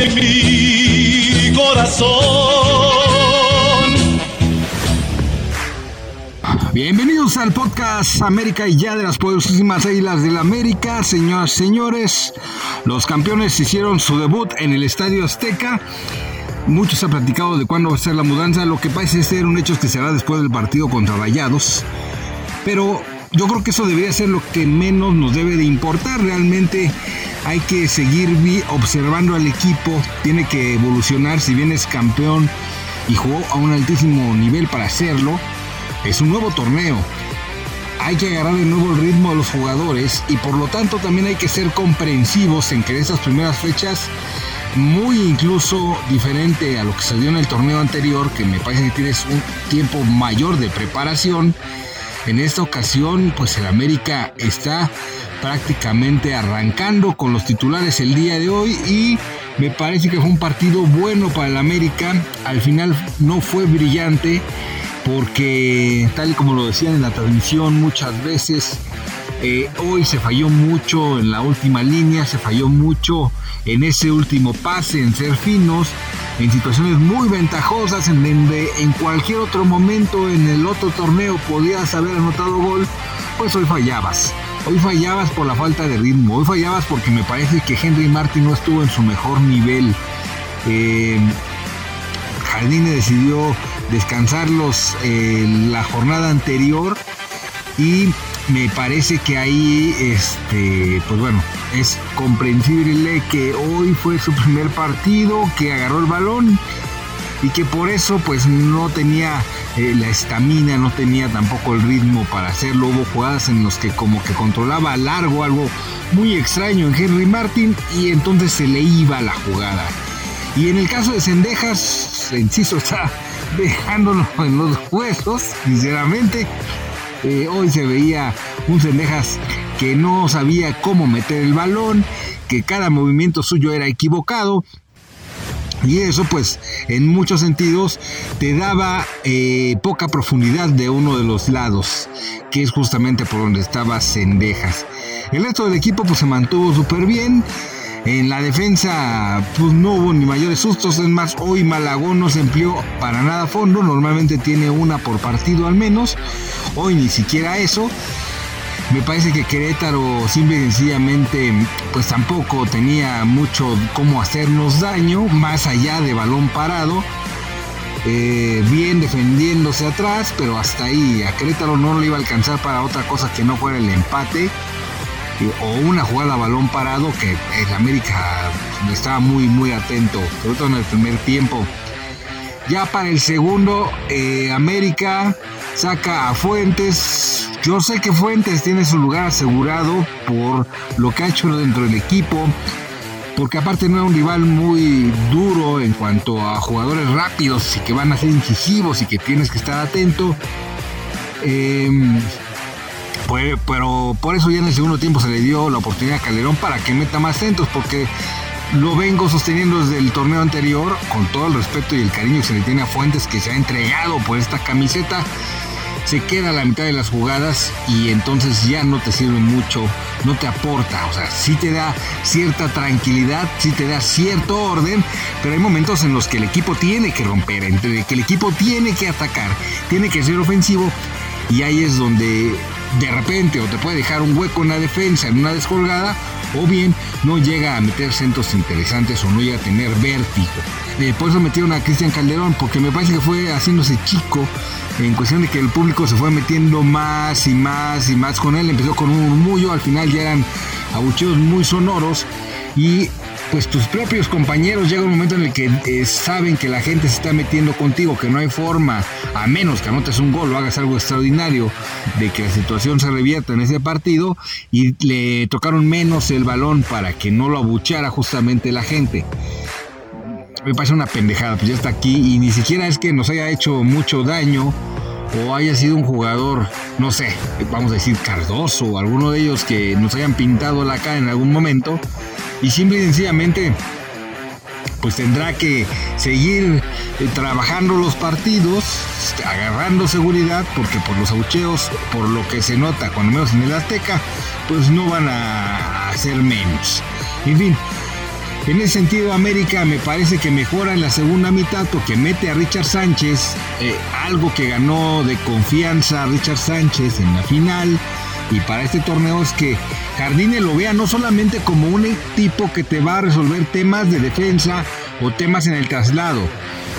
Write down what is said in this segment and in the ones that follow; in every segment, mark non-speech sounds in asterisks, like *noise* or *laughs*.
en mi corazón. Bienvenidos al podcast América y ya de las poderosísimas Águilas del América, señoras y señores. Los campeones hicieron su debut en el Estadio Azteca. Mucho se platicado de cuándo va a ser la mudanza. Lo que parece ser un hecho que será después del partido contra Rayados. Pero yo creo que eso debería ser lo que menos nos debe de importar. Realmente hay que seguir observando al equipo. Tiene que evolucionar. Si bien es campeón y jugó a un altísimo nivel para hacerlo es un nuevo torneo. Hay que agarrar de nuevo el ritmo de los jugadores y por lo tanto también hay que ser comprensivos en que en estas primeras fechas, muy incluso diferente a lo que se en el torneo anterior, que me parece que tienes un tiempo mayor de preparación, en esta ocasión pues el América está prácticamente arrancando con los titulares el día de hoy y me parece que fue un partido bueno para el América. Al final no fue brillante, porque tal y como lo decían en la transmisión muchas veces, eh, hoy se falló mucho en la última línea, se falló mucho en ese último pase, en ser finos, en situaciones muy ventajosas, en donde en cualquier otro momento en el otro torneo podías haber anotado gol, pues hoy fallabas. Hoy fallabas por la falta de ritmo, hoy fallabas porque me parece que Henry Martin no estuvo en su mejor nivel. Eh, Jardine decidió descansarlos eh, la jornada anterior y me parece que ahí, este, pues bueno, es comprensible que hoy fue su primer partido, que agarró el balón y que por eso pues no tenía eh, la estamina, no tenía tampoco el ritmo para hacerlo. Hubo jugadas en las que como que controlaba largo, algo muy extraño en Henry Martin y entonces se le iba la jugada. Y en el caso de Sendejas, inciso, está *laughs* dejándolo en los huesos, sinceramente. Eh, hoy se veía un Sendejas que no sabía cómo meter el balón, que cada movimiento suyo era equivocado. Y eso pues en muchos sentidos te daba eh, poca profundidad de uno de los lados, que es justamente por donde estaba Sendejas. El resto del equipo pues se mantuvo súper bien. En la defensa, pues no hubo ni mayores sustos. Es más, hoy Malagón no se empleó para nada a fondo. Normalmente tiene una por partido al menos. Hoy ni siquiera eso. Me parece que Querétaro simple y sencillamente pues tampoco tenía mucho cómo hacernos daño, más allá de balón parado. Eh, bien defendiéndose atrás, pero hasta ahí a Querétaro no le iba a alcanzar para otra cosa que no fuera el empate o una jugada a balón parado que el América estaba muy muy atento, sobre todo en el primer tiempo. Ya para el segundo, eh, América saca a Fuentes. Yo sé que Fuentes tiene su lugar asegurado por lo que ha hecho dentro del equipo, porque aparte no es un rival muy duro en cuanto a jugadores rápidos y que van a ser incisivos y que tienes que estar atento. Eh, pero por eso ya en el segundo tiempo se le dio la oportunidad a Calderón para que meta más centros, porque lo vengo sosteniendo desde el torneo anterior, con todo el respeto y el cariño que se le tiene a Fuentes, que se ha entregado por esta camiseta. Se queda a la mitad de las jugadas y entonces ya no te sirve mucho, no te aporta. O sea, sí te da cierta tranquilidad, sí te da cierto orden, pero hay momentos en los que el equipo tiene que romper, entre que el equipo tiene que atacar, tiene que ser ofensivo y ahí es donde de repente o te puede dejar un hueco en la defensa, en una descolgada, o bien no llega a meter centros interesantes o no llega a tener vértigo. Eh, por eso metieron a Cristian Calderón, porque me parece que fue haciéndose chico en cuestión de que el público se fue metiendo más y más y más con él. Empezó con un murmullo, al final ya eran abucheos muy sonoros y pues tus propios compañeros llega un momento en el que eh, saben que la gente se está metiendo contigo, que no hay forma, a menos que anotes un gol o hagas algo extraordinario, de que la situación se revierta en ese partido y le tocaron menos el balón para que no lo abucheara justamente la gente. Me parece una pendejada, pues ya está aquí y ni siquiera es que nos haya hecho mucho daño o haya sido un jugador, no sé, vamos a decir Cardoso o alguno de ellos que nos hayan pintado la cara en algún momento y simple y sencillamente pues tendrá que seguir eh, trabajando los partidos, agarrando seguridad, porque por los abucheos, por lo que se nota cuando menos en el Azteca, pues no van a hacer menos. En fin, En ese sentido, América me parece que mejora en la segunda mitad porque mete a Richard Sánchez, eh, algo que ganó de confianza Richard Sánchez en la final. Y para este torneo es que Jardine lo vea no solamente como un tipo que te va a resolver temas de defensa o temas en el traslado.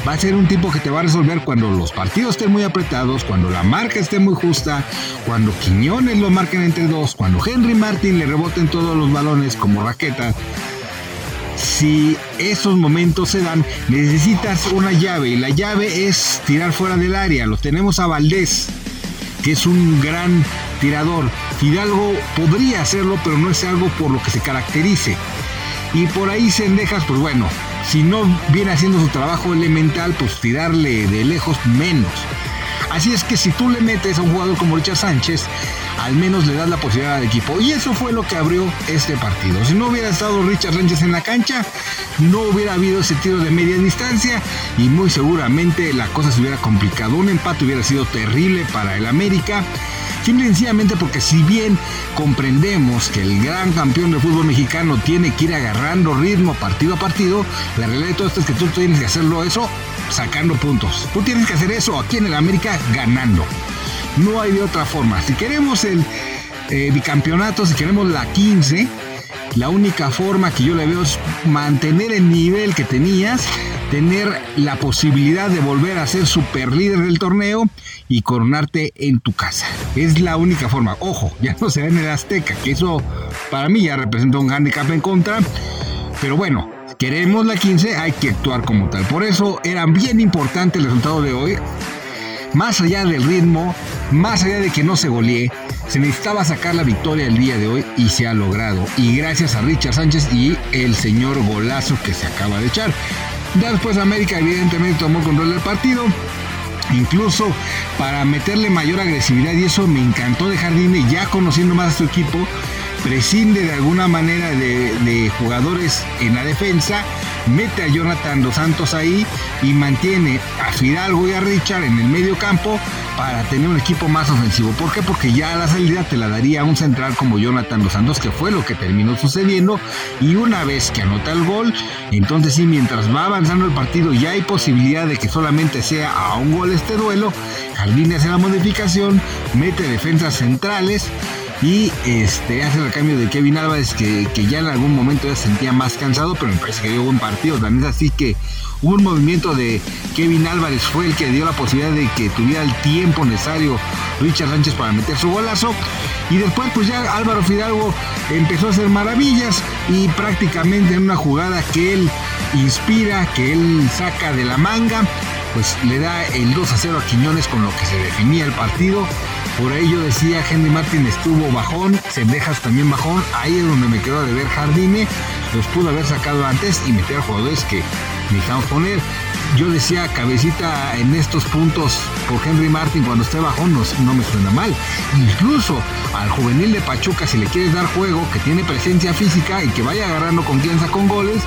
Va a ser un tipo que te va a resolver cuando los partidos estén muy apretados, cuando la marca esté muy justa, cuando Quiñones lo marquen entre dos, cuando Henry Martin le reboten todos los balones como raqueta si esos momentos se dan, necesitas una llave y la llave es tirar fuera del área. Lo tenemos a Valdés, es un gran tirador. Fidalgo podría hacerlo, pero no es algo por lo que se caracterice. Y por ahí Sendejas, pues bueno, si no viene haciendo su trabajo elemental, pues tirarle de lejos menos. Así es que si tú le metes a un jugador como Richard Sánchez, al menos le das la posibilidad al equipo. Y eso fue lo que abrió este partido. Si no hubiera estado Richard Sánchez en la cancha, no hubiera habido ese tiro de media distancia y muy seguramente la cosa se hubiera complicado. Un empate hubiera sido terrible para el América. Simple y sencillamente porque si bien comprendemos que el gran campeón del fútbol mexicano tiene que ir agarrando ritmo partido a partido, la realidad de todo esto es que tú tienes que hacerlo eso sacando puntos. Tú tienes que hacer eso aquí en el América ganando. No hay de otra forma. Si queremos el eh, bicampeonato, si queremos la 15, la única forma que yo le veo es mantener el nivel que tenías, tener la posibilidad de volver a ser super líder del torneo y coronarte en tu casa. Es la única forma. Ojo, ya no se ve en el Azteca, que eso para mí ya representa un handicap en contra. Pero bueno, queremos la 15, hay que actuar como tal. Por eso era bien importante el resultado de hoy más allá del ritmo, más allá de que no se golee, se necesitaba sacar la victoria el día de hoy y se ha logrado. Y gracias a Richard Sánchez y el señor golazo que se acaba de echar. Después América evidentemente tomó control del partido. Incluso para meterle mayor agresividad y eso me encantó de Jardine ya conociendo más a su equipo prescinde de alguna manera de, jugadores en la defensa, mete a Jonathan Dos Santos ahí y mantiene a Fidalgo y a Richard en el medio campo para tener un equipo más ofensivo. ¿Por qué? Porque ya la salida te la daría un central como Jonathan Dos Santos, que fue lo que terminó sucediendo. Y una vez que anota el gol, entonces sí, mientras va avanzando el partido, ya hay posibilidad de que solamente sea a un gol este duelo. Jardín hace la modificación, mete defensas centrales y este, hace el cambio de Kevin Álvarez que, ya en algún momento ya se sentía más cansado, pero me parece que dio buen partido. También así que un movimiento de Kevin Álvarez fue el que dio la posibilidad de que tuviera el tiempo necesario Richard Sánchez para meter su golazo. Y después pues ya Álvaro Fidalgo empezó a hacer maravillas y prácticamente en una jugada que él inspira, que él saca de la manga, pues le da el 2 a 0 a Quiñones con lo que se definía el partido. Por yo decía, Henry Martin estuvo bajón, Sendejas también bajón, ahí es donde me quedó de ver Jardine, los pudo haber sacado antes y meter a jugadores que necesitamos poner. Yo decía, cabecita en estos puntos por Henry Martin cuando esté bajón no, no me suena mal. Incluso al juvenil de Pachuca, si le quieres dar juego, que tiene presencia física y que vaya agarrando confianza con goles,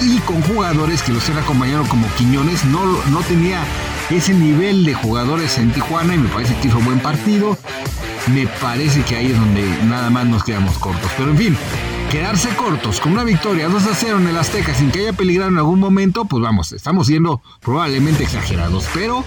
y con jugadores que los han acompañado como Quiñones, no, no tenía ese nivel de jugadores en Tijuana y me parece que hizo buen partido. Me parece que ahí es donde nada más nos quedamos cortos. Pero en fin, quedarse cortos con una victoria 2 a 0 en el Azteca sin que haya peligrado en algún momento, pues vamos, estamos siendo probablemente exagerados. Pero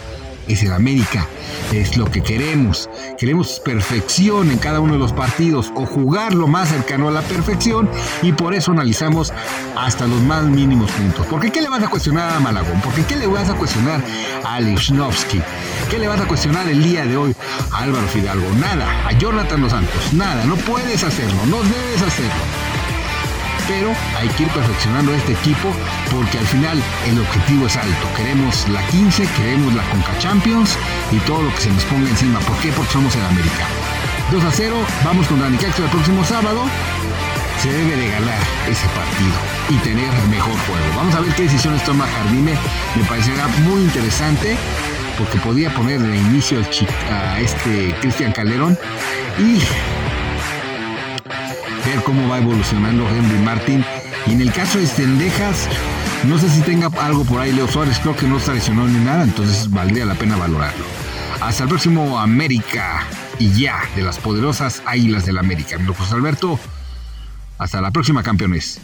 es el América. Es lo que queremos. Queremos perfección en cada uno de los partidos o jugar lo más cercano a la perfección y por eso analizamos hasta los más mínimos puntos. Porque ¿qué le vas a cuestionar a Malagón? Porque ¿qué le vas a cuestionar a Lichnowsky? ¿Qué le vas a cuestionar el día de hoy a Álvaro Fidalgo? Nada. A Jonathan Los Santos. Nada. No puedes hacerlo. No debes hacerlo pero hay que ir perfeccionando este equipo porque al final el objetivo es alto. Queremos la 15, queremos la Conca Champions y todo lo que se nos ponga encima. ¿Por qué? Porque somos el América. 2 a 0, vamos con Dani el próximo sábado. Se debe de ganar ese partido y tener mejor juego. Vamos a ver qué decisiones toma Jardine. Me parecerá muy interesante porque podía poner de inicio a este Cristian Calderón y ver cómo va evolucionando Henry Martin. Y en el caso de Stendejas, no sé si tenga algo por ahí Leo Suárez, creo que no está lesionado ni nada, entonces valdría la pena valorarlo. Hasta el próximo América y ya de las poderosas Águilas del América. Mi José Alberto, hasta la próxima campeones.